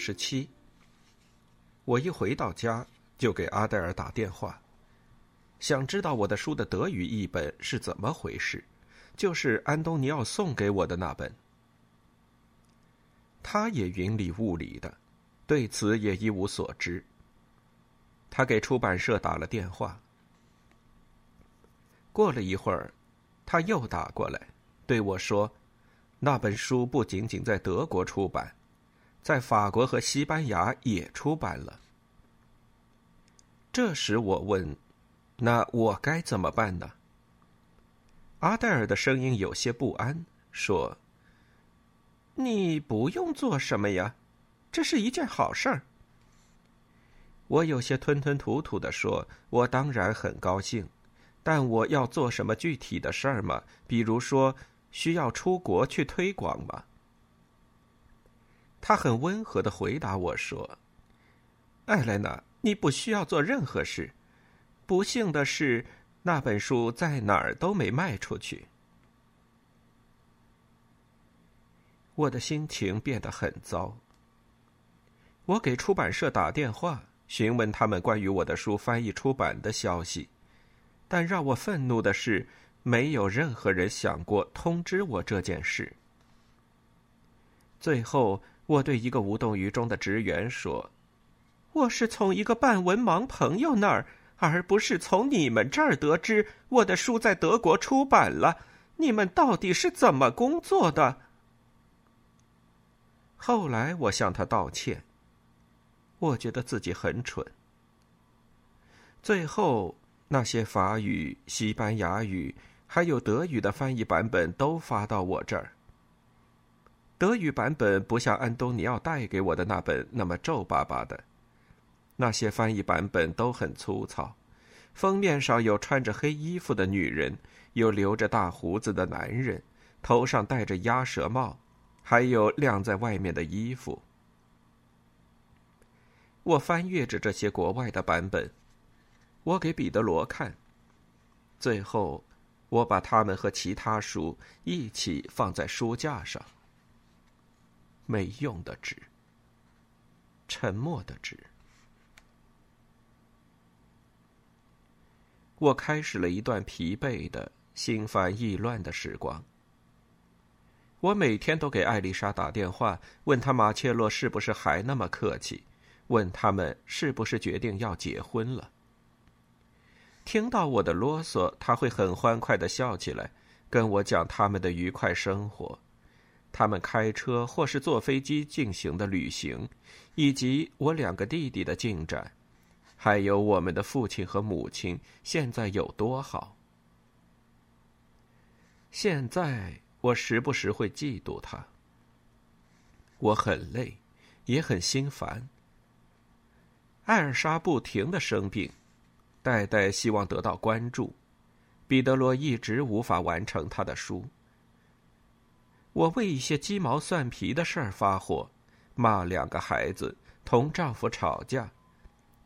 十七。我一回到家就给阿黛尔打电话，想知道我的书的德语译本是怎么回事，就是安东尼奥送给我的那本。他也云里雾里的，对此也一无所知。他给出版社打了电话，过了一会儿，他又打过来，对我说：“那本书不仅仅在德国出版。”在法国和西班牙也出版了。这时我问：“那我该怎么办呢？”阿黛尔的声音有些不安，说：“你不用做什么呀，这是一件好事儿。”我有些吞吞吐吐的说：“我当然很高兴，但我要做什么具体的事儿吗？比如说，需要出国去推广吗？”他很温和的回答我说：“艾莱娜，你不需要做任何事。不幸的是，那本书在哪儿都没卖出去。”我的心情变得很糟。我给出版社打电话，询问他们关于我的书翻译出版的消息，但让我愤怒的是，没有任何人想过通知我这件事。最后。我对一个无动于衷的职员说：“我是从一个半文盲朋友那儿，而不是从你们这儿得知我的书在德国出版了。你们到底是怎么工作的？”后来我向他道歉。我觉得自己很蠢。最后，那些法语、西班牙语还有德语的翻译版本都发到我这儿。德语版本不像安东尼奥带给我的那本那么皱巴巴的，那些翻译版本都很粗糙，封面上有穿着黑衣服的女人，有留着大胡子的男人，头上戴着鸭舌帽，还有晾在外面的衣服。我翻阅着这些国外的版本，我给彼得罗看，最后，我把它们和其他书一起放在书架上。没用的纸，沉默的纸。我开始了一段疲惫的、心烦意乱的时光。我每天都给艾丽莎打电话，问她马切洛是不是还那么客气，问他们是不是决定要结婚了。听到我的啰嗦，他会很欢快的笑起来，跟我讲他们的愉快生活。他们开车或是坐飞机进行的旅行，以及我两个弟弟的进展，还有我们的父亲和母亲现在有多好。现在我时不时会嫉妒他。我很累，也很心烦。艾尔莎不停的生病，代代希望得到关注，彼得罗一直无法完成他的书。我为一些鸡毛蒜皮的事儿发火，骂两个孩子，同丈夫吵架，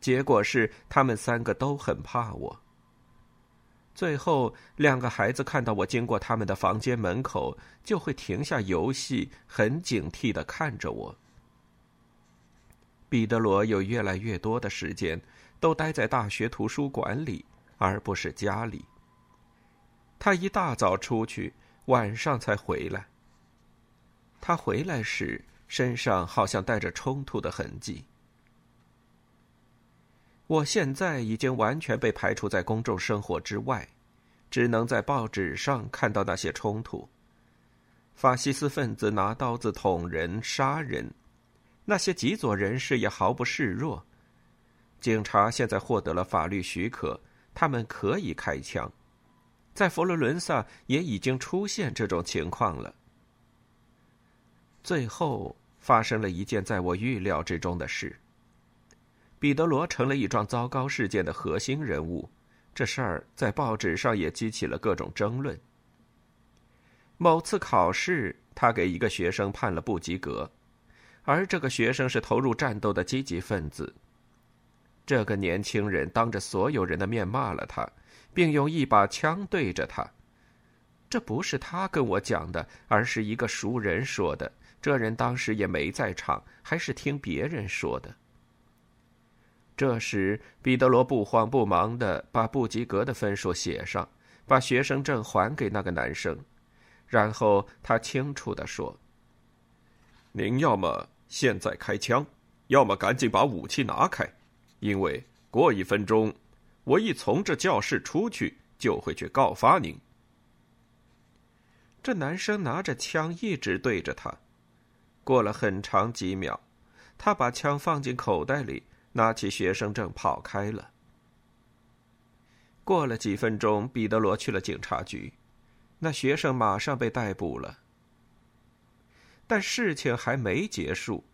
结果是他们三个都很怕我。最后，两个孩子看到我经过他们的房间门口，就会停下游戏，很警惕的看着我。彼得罗有越来越多的时间都待在大学图书馆里，而不是家里。他一大早出去，晚上才回来。他回来时，身上好像带着冲突的痕迹。我现在已经完全被排除在公众生活之外，只能在报纸上看到那些冲突。法西斯分子拿刀子捅人、杀人，那些极左人士也毫不示弱。警察现在获得了法律许可，他们可以开枪。在佛罗伦萨也已经出现这种情况了。最后发生了一件在我预料之中的事。彼得罗成了一桩糟糕事件的核心人物，这事儿在报纸上也激起了各种争论。某次考试，他给一个学生判了不及格，而这个学生是投入战斗的积极分子。这个年轻人当着所有人的面骂了他，并用一把枪对着他。这不是他跟我讲的，而是一个熟人说的。这人当时也没在场，还是听别人说的。这时，彼得罗不慌不忙的把不及格的分数写上，把学生证还给那个男生，然后他清楚的说：“您要么现在开枪，要么赶紧把武器拿开，因为过一分钟，我一从这教室出去，就会去告发您。”这男生拿着枪一直对着他，过了很长几秒，他把枪放进口袋里。拿起学生证跑开了。过了几分钟，彼得罗去了警察局，那学生马上被逮捕了。但事情还没结束，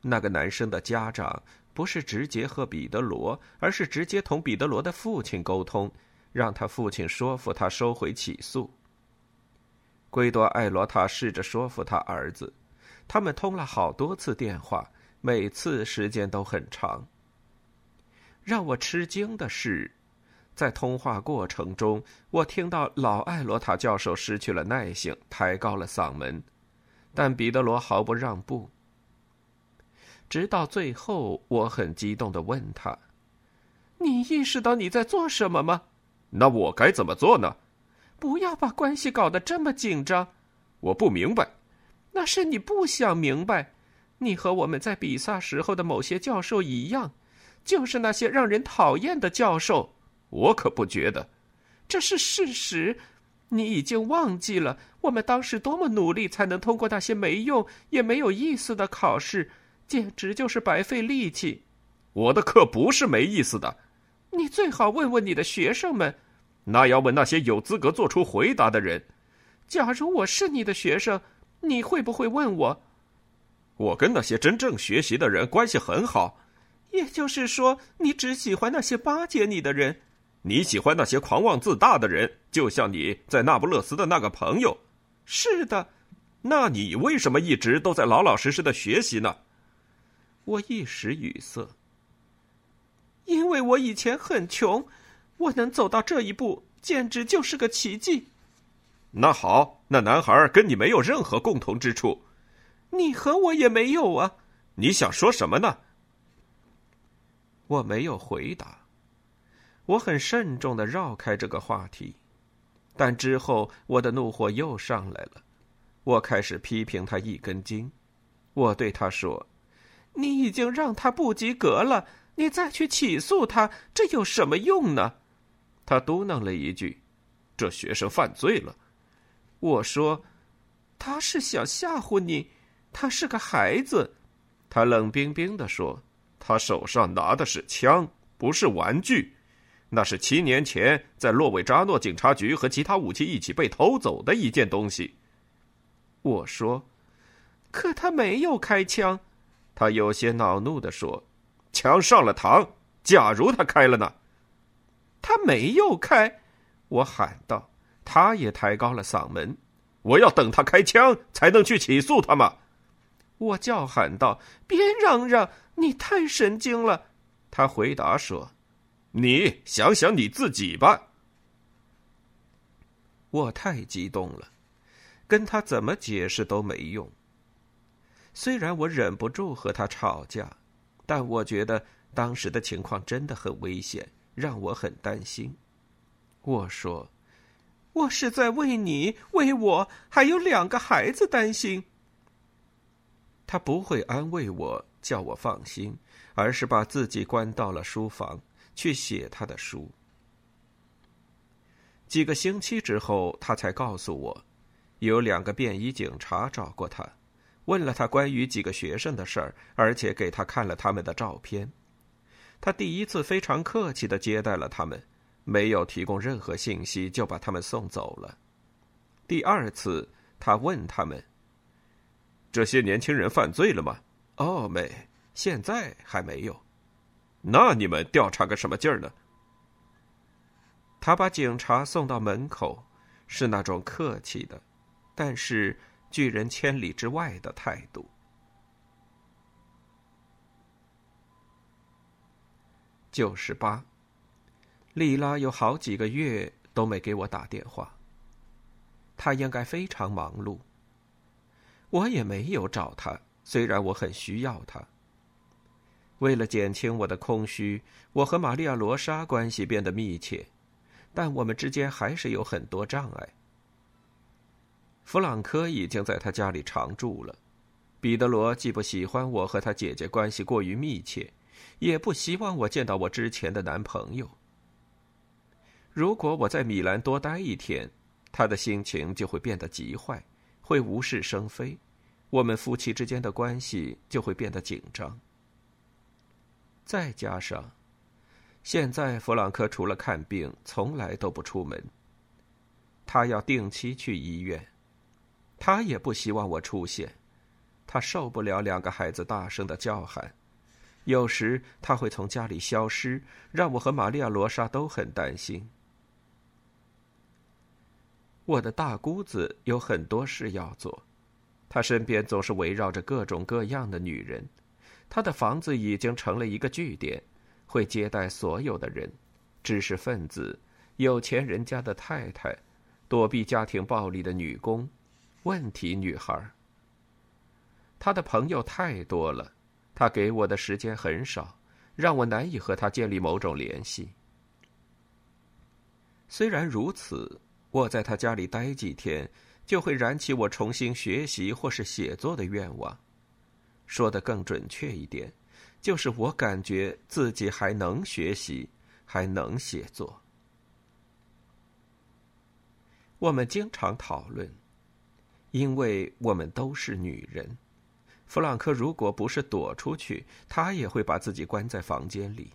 那个男生的家长不是直接和彼得罗，而是直接同彼得罗的父亲沟通，让他父亲说服他收回起诉。圭多·艾罗塔试着说服他儿子，他们通了好多次电话。每次时间都很长。让我吃惊的是，在通话过程中，我听到老艾罗塔教授失去了耐性，抬高了嗓门，但彼得罗毫不让步。直到最后，我很激动的问他：“你意识到你在做什么吗？”“那我该怎么做呢？”“不要把关系搞得这么紧张。”“我不明白。”“那是你不想明白。”你和我们在比萨时候的某些教授一样，就是那些让人讨厌的教授。我可不觉得，这是事实。你已经忘记了我们当时多么努力才能通过那些没用也没有意思的考试，简直就是白费力气。我的课不是没意思的。你最好问问你的学生们，那要问那些有资格做出回答的人。假如我是你的学生，你会不会问我？我跟那些真正学习的人关系很好，也就是说，你只喜欢那些巴结你的人，你喜欢那些狂妄自大的人，就像你在那不勒斯的那个朋友。是的，那你为什么一直都在老老实实的学习呢？我一时语塞，因为我以前很穷，我能走到这一步，简直就是个奇迹。那好，那男孩跟你没有任何共同之处。你和我也没有啊！你想说什么呢？我没有回答。我很慎重的绕开这个话题，但之后我的怒火又上来了。我开始批评他一根筋。我对他说：“你已经让他不及格了，你再去起诉他，这有什么用呢？”他嘟囔了一句：“这学生犯罪了。”我说：“他是想吓唬你。”他是个孩子，他冷冰冰的说：“他手上拿的是枪，不是玩具，那是七年前在洛维扎诺警察局和其他武器一起被偷走的一件东西。”我说：“可他没有开枪。”他有些恼怒的说：“枪上了膛，假如他开了呢？”他没有开，我喊道。他也抬高了嗓门：“我要等他开枪才能去起诉他吗？”我叫喊道：“别嚷嚷！你太神经了。”他回答说：“你想想你自己吧。”我太激动了，跟他怎么解释都没用。虽然我忍不住和他吵架，但我觉得当时的情况真的很危险，让我很担心。我说：“我是在为你、为我还有两个孩子担心。”他不会安慰我，叫我放心，而是把自己关到了书房，去写他的书。几个星期之后，他才告诉我，有两个便衣警察找过他，问了他关于几个学生的事儿，而且给他看了他们的照片。他第一次非常客气的接待了他们，没有提供任何信息就把他们送走了。第二次，他问他们：“这些年轻人犯罪了吗？”“哦，没，现在还没有。”“那你们调查个什么劲儿呢？”他把警察送到门口，是那种客气的，但是拒人千里之外的态度。九十八，丽拉有好几个月都没给我打电话。她应该非常忙碌。我也没有找她，虽然我很需要她。为了减轻我的空虚，我和玛利亚·罗莎关系变得密切，但我们之间还是有很多障碍。弗朗科已经在他家里常住了，彼得罗既不喜欢我和他姐姐关系过于密切。也不希望我见到我之前的男朋友。如果我在米兰多待一天，他的心情就会变得极坏，会无事生非，我们夫妻之间的关系就会变得紧张。再加上，现在弗朗克除了看病，从来都不出门。他要定期去医院，他也不希望我出现，他受不了两个孩子大声的叫喊。有时他会从家里消失，让我和玛利亚·罗莎都很担心。我的大姑子有很多事要做，她身边总是围绕着各种各样的女人，她的房子已经成了一个据点，会接待所有的人：知识分子、有钱人家的太太、躲避家庭暴力的女工、问题女孩。她的朋友太多了。他给我的时间很少，让我难以和他建立某种联系。虽然如此，我在他家里待几天，就会燃起我重新学习或是写作的愿望。说的更准确一点，就是我感觉自己还能学习，还能写作。我们经常讨论，因为我们都是女人。弗朗克如果不是躲出去，他也会把自己关在房间里。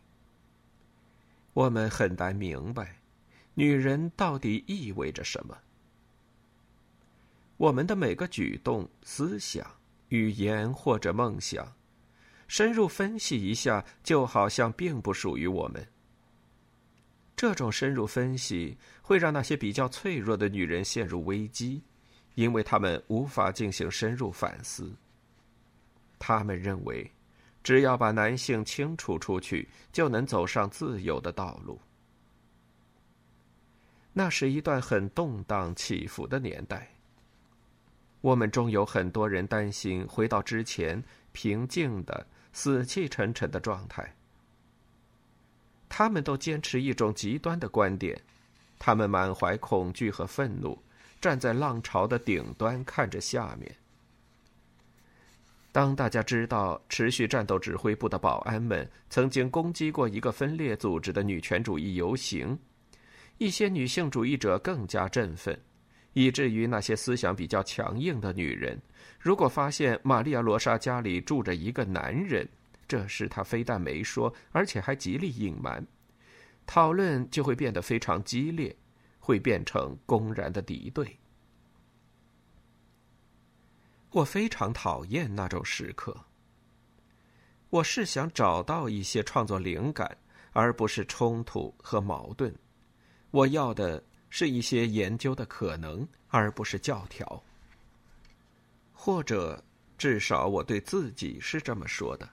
我们很难明白，女人到底意味着什么。我们的每个举动、思想、语言或者梦想，深入分析一下，就好像并不属于我们。这种深入分析会让那些比较脆弱的女人陷入危机，因为她们无法进行深入反思。他们认为，只要把男性清除出去，就能走上自由的道路。那是一段很动荡起伏的年代。我们中有很多人担心回到之前平静的、死气沉沉的状态。他们都坚持一种极端的观点，他们满怀恐惧和愤怒，站在浪潮的顶端看着下面。当大家知道持续战斗指挥部的保安们曾经攻击过一个分裂组织的女权主义游行，一些女性主义者更加振奋，以至于那些思想比较强硬的女人，如果发现玛利亚·罗莎家里住着一个男人，这事她非但没说，而且还极力隐瞒，讨论就会变得非常激烈，会变成公然的敌对。我非常讨厌那种时刻。我是想找到一些创作灵感，而不是冲突和矛盾。我要的是一些研究的可能，而不是教条。或者，至少我对自己是这么说的。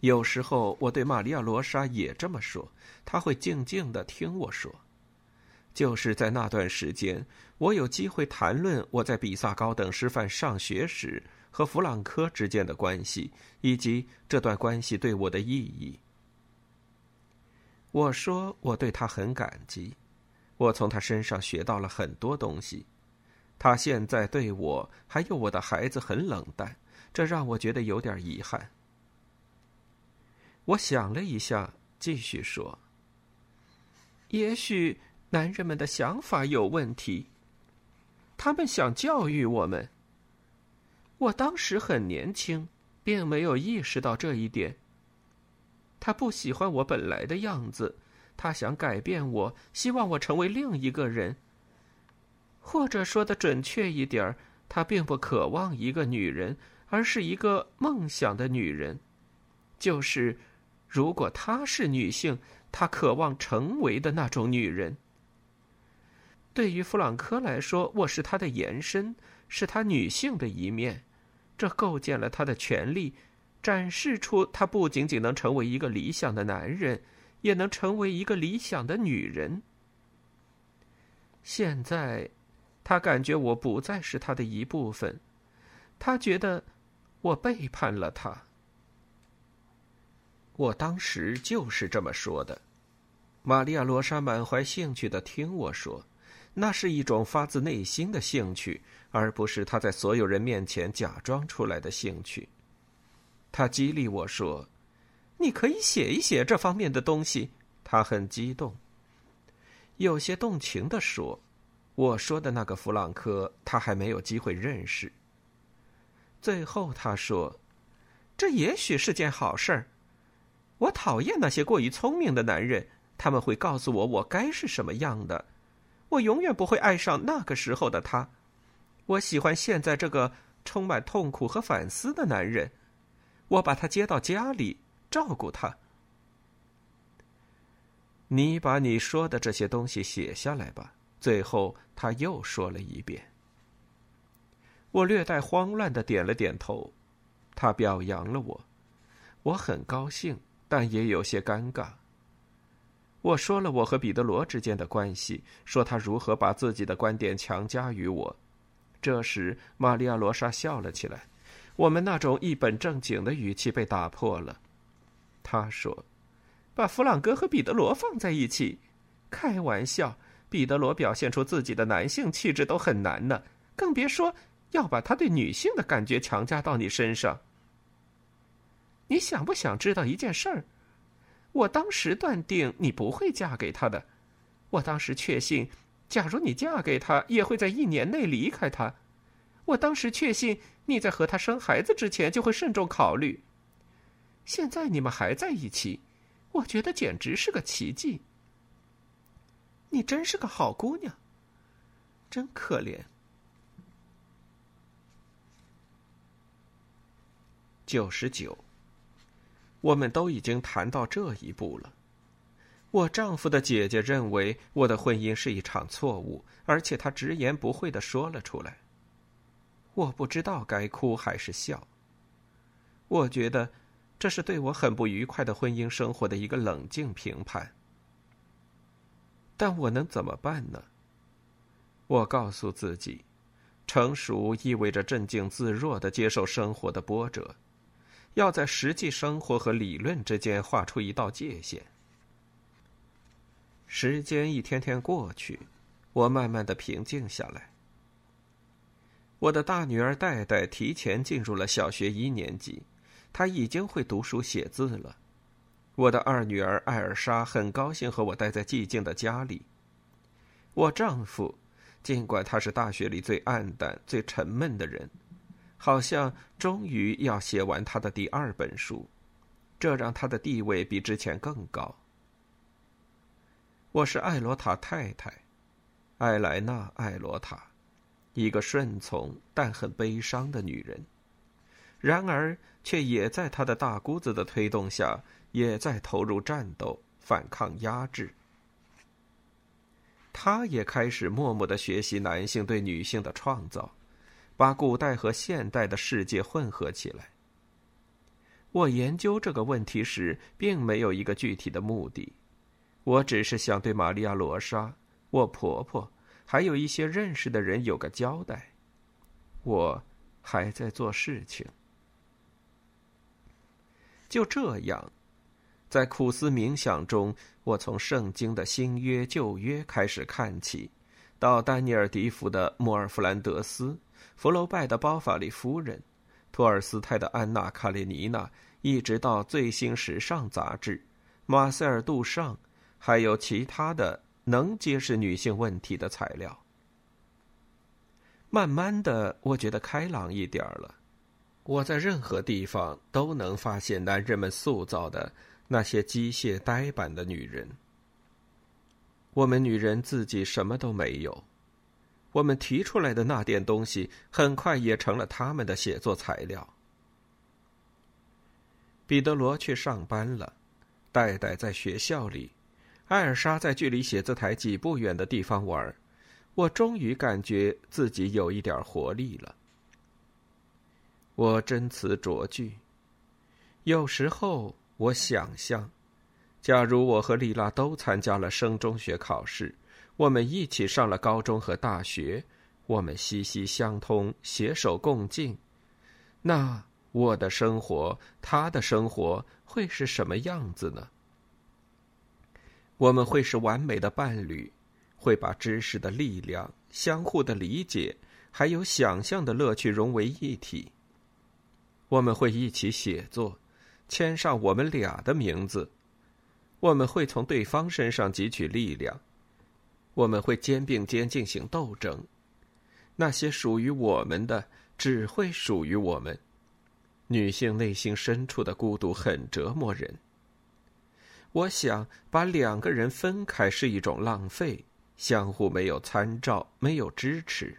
有时候，我对玛利亚·罗莎也这么说，她会静静的听我说。就是在那段时间，我有机会谈论我在比萨高等师范上学时和弗朗科之间的关系，以及这段关系对我的意义。我说我对他很感激，我从他身上学到了很多东西。他现在对我还有我的孩子很冷淡，这让我觉得有点遗憾。我想了一下，继续说：“也许。”男人们的想法有问题。他们想教育我们。我当时很年轻，并没有意识到这一点。他不喜欢我本来的样子，他想改变我，希望我成为另一个人。或者说的准确一点他并不渴望一个女人，而是一个梦想的女人，就是，如果她是女性，她渴望成为的那种女人。对于弗朗科来说，我是他的延伸，是他女性的一面，这构建了他的权利。展示出他不仅仅能成为一个理想的男人，也能成为一个理想的女人。现在，他感觉我不再是他的一部分，他觉得我背叛了他。我当时就是这么说的。玛利亚·罗莎满怀兴趣的听我说，那是一种发自内心的兴趣，而不是他在所有人面前假装出来的兴趣。他激励我说：“你可以写一写这方面的东西。”他很激动，有些动情的说：“我说的那个弗朗科，他还没有机会认识。”最后他说：“这也许是件好事儿。我讨厌那些过于聪明的男人，他们会告诉我我该是什么样的。我永远不会爱上那个时候的他。我喜欢现在这个充满痛苦和反思的男人。”我把他接到家里，照顾他。你把你说的这些东西写下来吧。最后，他又说了一遍。我略带慌乱的点了点头。他表扬了我，我很高兴，但也有些尴尬。我说了我和彼得罗之间的关系，说他如何把自己的观点强加于我。这时，玛利亚·罗莎笑了起来。我们那种一本正经的语气被打破了。他说：“把弗朗哥和彼得罗放在一起，开玩笑，彼得罗表现出自己的男性气质都很难呢，更别说要把他对女性的感觉强加到你身上。你想不想知道一件事儿？我当时断定你不会嫁给他的，我当时确信，假如你嫁给他，也会在一年内离开他。我当时确信。”你在和他生孩子之前就会慎重考虑。现在你们还在一起，我觉得简直是个奇迹。你真是个好姑娘，真可怜。九十九，我们都已经谈到这一步了。我丈夫的姐姐认为我的婚姻是一场错误，而且她直言不讳的说了出来。我不知道该哭还是笑。我觉得，这是对我很不愉快的婚姻生活的一个冷静评判。但我能怎么办呢？我告诉自己，成熟意味着镇静自若的接受生活的波折，要在实际生活和理论之间画出一道界限。时间一天天过去，我慢慢的平静下来。我的大女儿戴戴提前进入了小学一年级，他已经会读书写字了。我的二女儿艾尔莎很高兴和我待在寂静的家里。我丈夫，尽管他是大学里最暗淡、最沉闷的人，好像终于要写完他的第二本书，这让他的地位比之前更高。我是艾罗塔太太，艾莱娜·艾罗塔。一个顺从但很悲伤的女人，然而却也在他的大姑子的推动下，也在投入战斗，反抗压制。他也开始默默的学习男性对女性的创造，把古代和现代的世界混合起来。我研究这个问题时，并没有一个具体的目的，我只是想对玛利亚·罗莎，我婆婆。还有一些认识的人有个交代，我还在做事情。就这样，在苦思冥想中，我从圣经的新约旧约开始看起，到丹尼尔·迪福的《莫尔弗兰德斯》，福楼拜的《包法利夫人》，托尔斯泰的《安娜·卡列尼娜》，一直到最新时尚杂志，马塞尔·杜尚，还有其他的。能揭示女性问题的材料。慢慢的，我觉得开朗一点了。我在任何地方都能发现男人们塑造的那些机械呆板的女人。我们女人自己什么都没有，我们提出来的那点东西，很快也成了他们的写作材料。彼得罗去上班了，戴戴在学校里，艾尔莎在距离写字台几步远的地方玩。我终于感觉自己有一点活力了。我真词酌句。有时候我想象，假如我和丽拉都参加了升中学考试，我们一起上了高中和大学，我们息息相通，携手共进，那……我的生活，他的生活会是什么样子呢？我们会是完美的伴侣，会把知识的力量、相互的理解，还有想象的乐趣融为一体。我们会一起写作，签上我们俩的名字。我们会从对方身上汲取力量。我们会肩并肩进行斗争。那些属于我们的，只会属于我们。女性内心深处的孤独很折磨人。我想把两个人分开是一种浪费，相互没有参照，没有支持。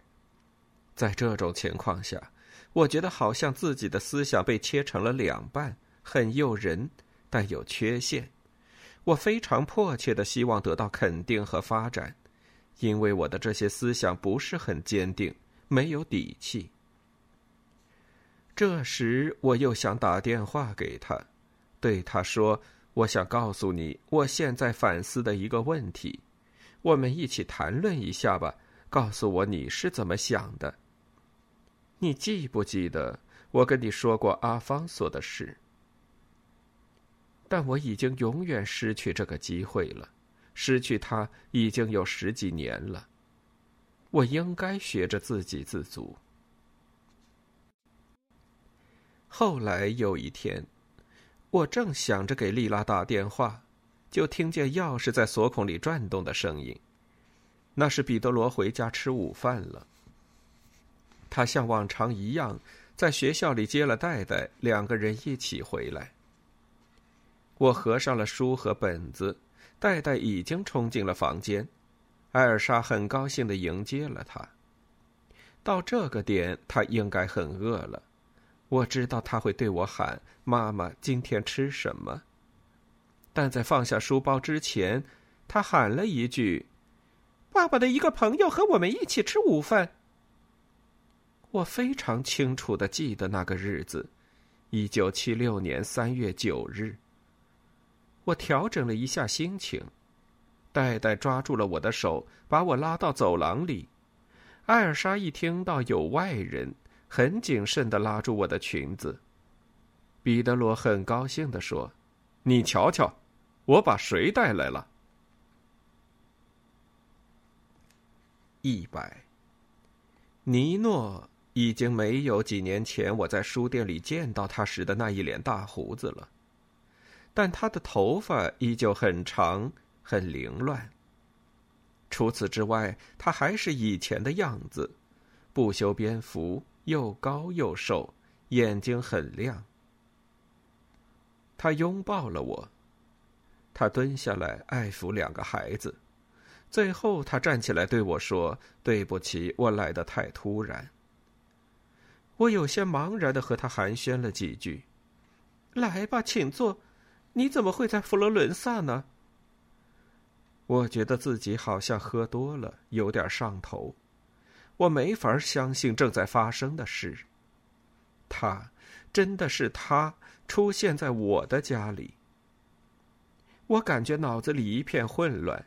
在这种情况下，我觉得好像自己的思想被切成了两半，很诱人，但有缺陷。我非常迫切的希望得到肯定和发展，因为我的这些思想不是很坚定，没有底气。这时，我又想打电话给他，对他说：“我想告诉你，我现在反思的一个问题，我们一起谈论一下吧。告诉我你是怎么想的。你记不记得我跟你说过阿方索的事？但我已经永远失去这个机会了，失去他已经有十几年了。我应该学着自给自足。”后来有一天，我正想着给丽拉打电话，就听见钥匙在锁孔里转动的声音。那是彼得罗回家吃午饭了。他像往常一样在学校里接了戴戴，两个人一起回来。我合上了书和本子，戴戴已经冲进了房间。艾尔莎很高兴的迎接了他。到这个点，他应该很饿了。我知道他会对我喊：“妈妈，今天吃什么？”但在放下书包之前，他喊了一句：“爸爸的一个朋友和我们一起吃午饭。”我非常清楚的记得那个日子，一九七六年三月九日。我调整了一下心情，戴戴抓住了我的手，把我拉到走廊里。艾尔莎一听到有外人。很谨慎的拉住我的裙子。彼得罗很高兴的说：“你瞧瞧，我把谁带来了？”一百。尼诺已经没有几年前我在书店里见到他时的那一脸大胡子了，但他的头发依旧很长，很凌乱。除此之外，他还是以前的样子，不修边幅。又高又瘦，眼睛很亮。他拥抱了我，他蹲下来爱抚两个孩子，最后他站起来对我说：“对不起，我来的太突然。”我有些茫然的和他寒暄了几句。“来吧，请坐。你怎么会在佛罗伦萨呢？”我觉得自己好像喝多了，有点上头。我没法相信正在发生的事。他，真的是他出现在我的家里。我感觉脑子里一片混乱，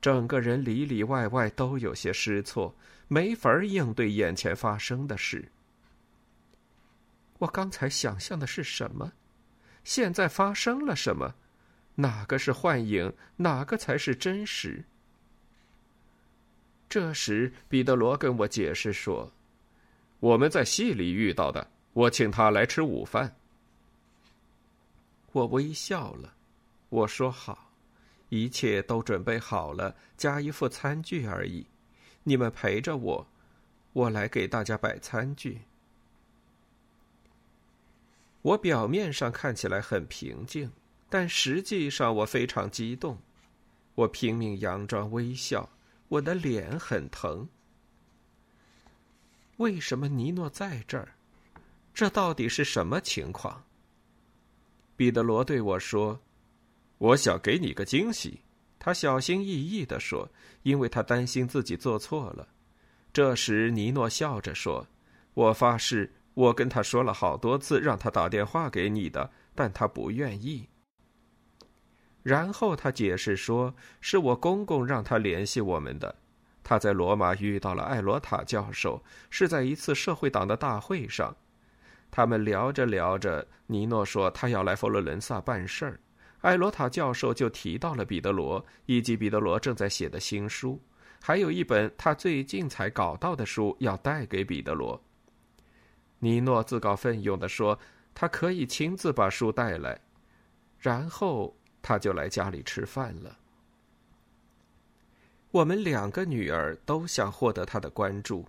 整个人里里外外都有些失措，没法应对眼前发生的事。我刚才想象的是什么？现在发生了什么？哪个是幻影？哪个才是真实？这时，彼得罗跟我解释说：“我们在戏里遇到的，我请他来吃午饭。”我微笑了，我说：“好，一切都准备好了，加一副餐具而已。你们陪着我，我来给大家摆餐具。我表面上看起来很平静，但实际上我非常激动。我拼命佯装微笑，我的脸很疼。为什么尼诺在这儿？这到底是什么情况？彼得罗对我说：“我想给你个惊喜。”他小心翼翼地说：“因为他担心自己做错了。”这时，尼诺笑着说：“我发誓，我跟他说了好多次，让他打电话给你的，但他不愿意。”然后他解释说：“是我公公让他联系我们的。他在罗马遇到了艾罗塔教授，是在一次社会党的大会上。他们聊着聊着，尼诺说他要来佛罗伦萨办事儿。”艾罗塔教授就提到了彼得罗以及彼得罗正在写的新书，还有一本他最近才搞到的书要带给彼得罗。尼诺自告奋勇地说：“他可以亲自把书带来。”然后他就来家里吃饭了。我们两个女儿都想获得他的关注，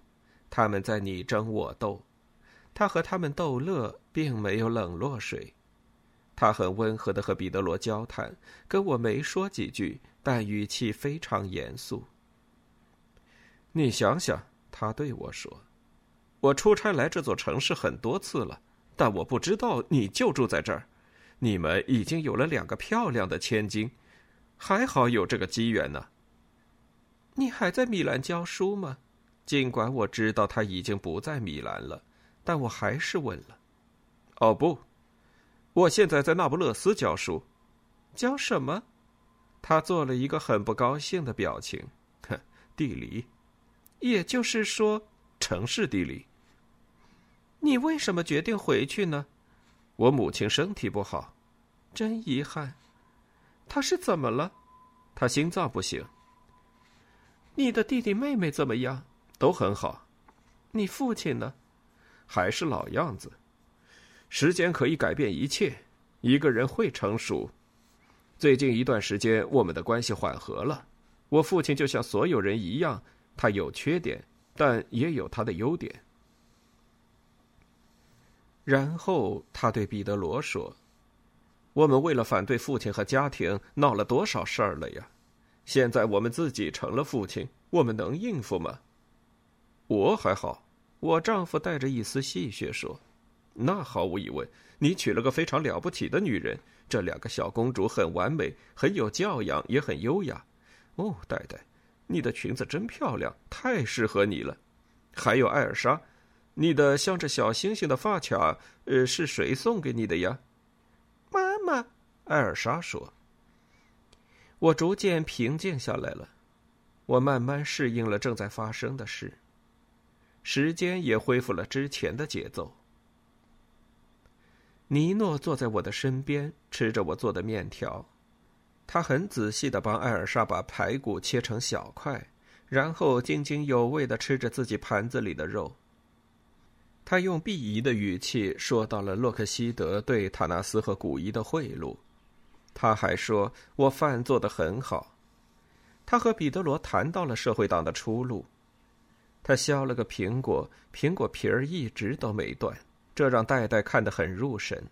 他们在你争我斗，他和他们逗乐，并没有冷落谁。他很温和的和彼得罗交谈，跟我没说几句，但语气非常严肃。你想想，他对我说：“我出差来这座城市很多次了，但我不知道你就住在这儿。你们已经有了两个漂亮的千金，还好有这个机缘呢。”你还在米兰教书吗？尽管我知道他已经不在米兰了，但我还是问了。哦，不。我现在在那不勒斯教书，教什么？他做了一个很不高兴的表情。哼，地理，也就是说城市地理。你为什么决定回去呢？我母亲身体不好，真遗憾。她是怎么了？她心脏不行。你的弟弟妹妹怎么样？都很好。你父亲呢？还是老样子。时间可以改变一切，一个人会成熟。最近一段时间，我们的关系缓和了。我父亲就像所有人一样，他有缺点，但也有他的优点。然后他对彼得罗说：“我们为了反对父亲和家庭闹了多少事儿了呀？现在我们自己成了父亲，我们能应付吗？”我还好，我丈夫带着一丝戏谑说。那毫无疑问，你娶了个非常了不起的女人。这两个小公主很完美，很有教养，也很优雅。哦，戴戴，你的裙子真漂亮，太适合你了。还有艾尔莎，你的像着小星星的发卡，呃，是谁送给你的呀？妈妈，艾尔莎说。我逐渐平静下来了，我慢慢适应了正在发生的事，时间也恢复了之前的节奏。尼诺坐在我的身边，吃着我做的面条。他很仔细的帮艾尔莎把排骨切成小块，然后津津有味的吃着自己盘子里的肉。他用鄙夷的语气说到了洛克希德对塔纳斯和古伊的贿赂。他还说我饭做得很好。他和彼得罗谈到了社会党的出路。他削了个苹果，苹果皮儿一直都没断。这让戴戴看得很入神。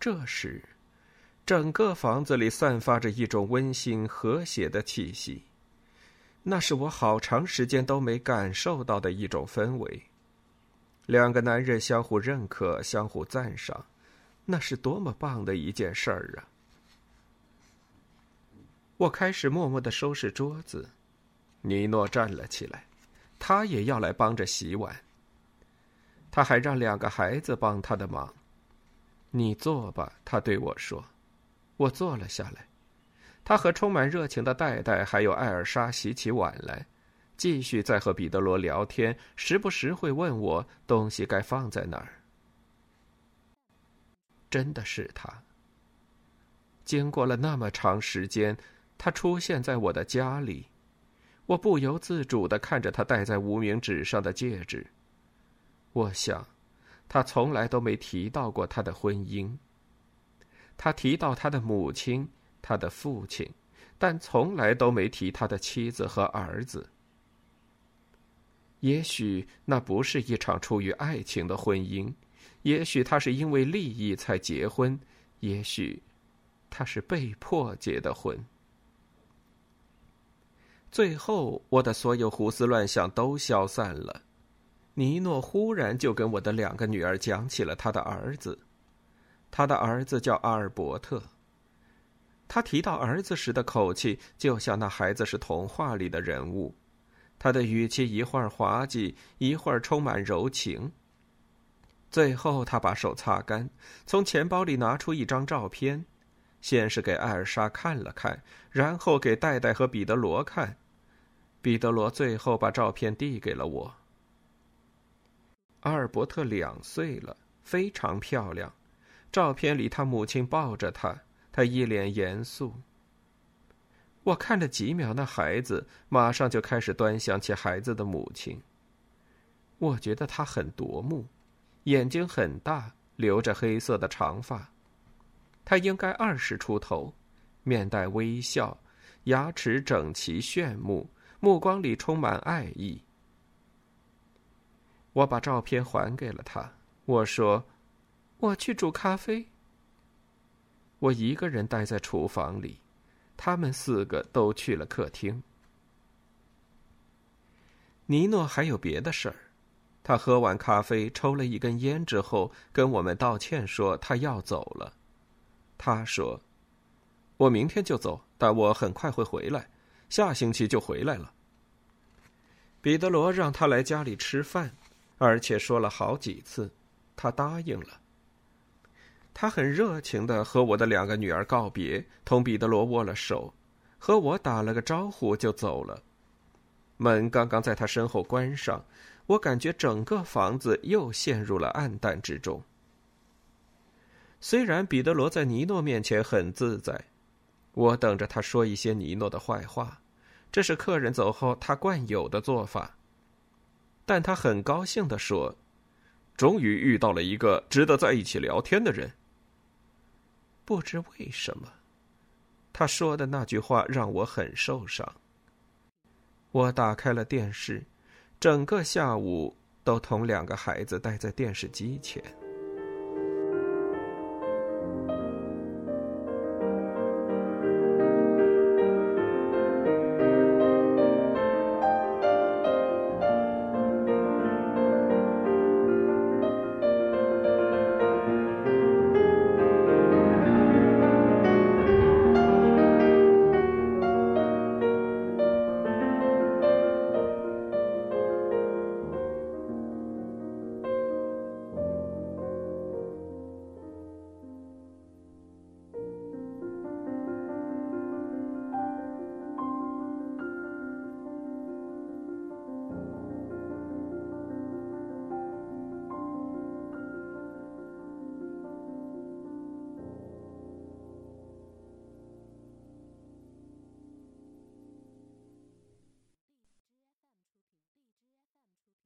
这时，整个房子里散发着一种温馨和谐的气息，那是我好长时间都没感受到的一种氛围。两个男人相互认可、相互赞赏，那是多么棒的一件事儿啊！我开始默默的收拾桌子，尼诺站了起来，他也要来帮着洗碗。他还让两个孩子帮他的忙。你坐吧，他对我说。我坐了下来。他和充满热情的戴戴还有艾尔莎洗起碗来，继续在和彼得罗聊天，时不时会问我东西该放在哪儿。真的是他。经过了那么长时间，他出现在我的家里，我不由自主的看着他戴在无名指上的戒指。我想，他从来都没提到过他的婚姻。他提到他的母亲、他的父亲，但从来都没提他的妻子和儿子。也许那不是一场出于爱情的婚姻，也许他是因为利益才结婚，也许他是被迫结的婚。最后，我的所有胡思乱想都消散了。尼诺忽然就跟我的两个女儿讲起了他的儿子，他的儿子叫阿尔伯特。他提到儿子时的口气，就像那孩子是童话里的人物，他的语气一会儿滑稽，一会儿充满柔情。最后，他把手擦干，从钱包里拿出一张照片，先是给艾尔莎看了看，然后给戴戴和彼得罗看。彼得罗最后把照片递给了我。阿尔伯特两岁了，非常漂亮。照片里，他母亲抱着他，他一脸严肃。我看了几秒，那孩子马上就开始端详起孩子的母亲。我觉得他很夺目，眼睛很大，留着黑色的长发。他应该二十出头，面带微笑，牙齿整齐炫目，目光里充满爱意。我把照片还给了他。我说：“我去煮咖啡。”我一个人待在厨房里，他们四个都去了客厅。尼诺还有别的事儿，他喝完咖啡，抽了一根烟之后，跟我们道歉说他要走了。他说：“我明天就走，但我很快会回来，下星期就回来了。”彼得罗让他来家里吃饭。而且说了好几次，他答应了。他很热情的和我的两个女儿告别，同彼得罗握了手，和我打了个招呼就走了。门刚刚在他身后关上，我感觉整个房子又陷入了暗淡之中。虽然彼得罗在尼诺面前很自在，我等着他说一些尼诺的坏话，这是客人走后他惯有的做法。但他很高兴的说：“终于遇到了一个值得在一起聊天的人。”不知为什么，他说的那句话让我很受伤。我打开了电视，整个下午都同两个孩子待在电视机前。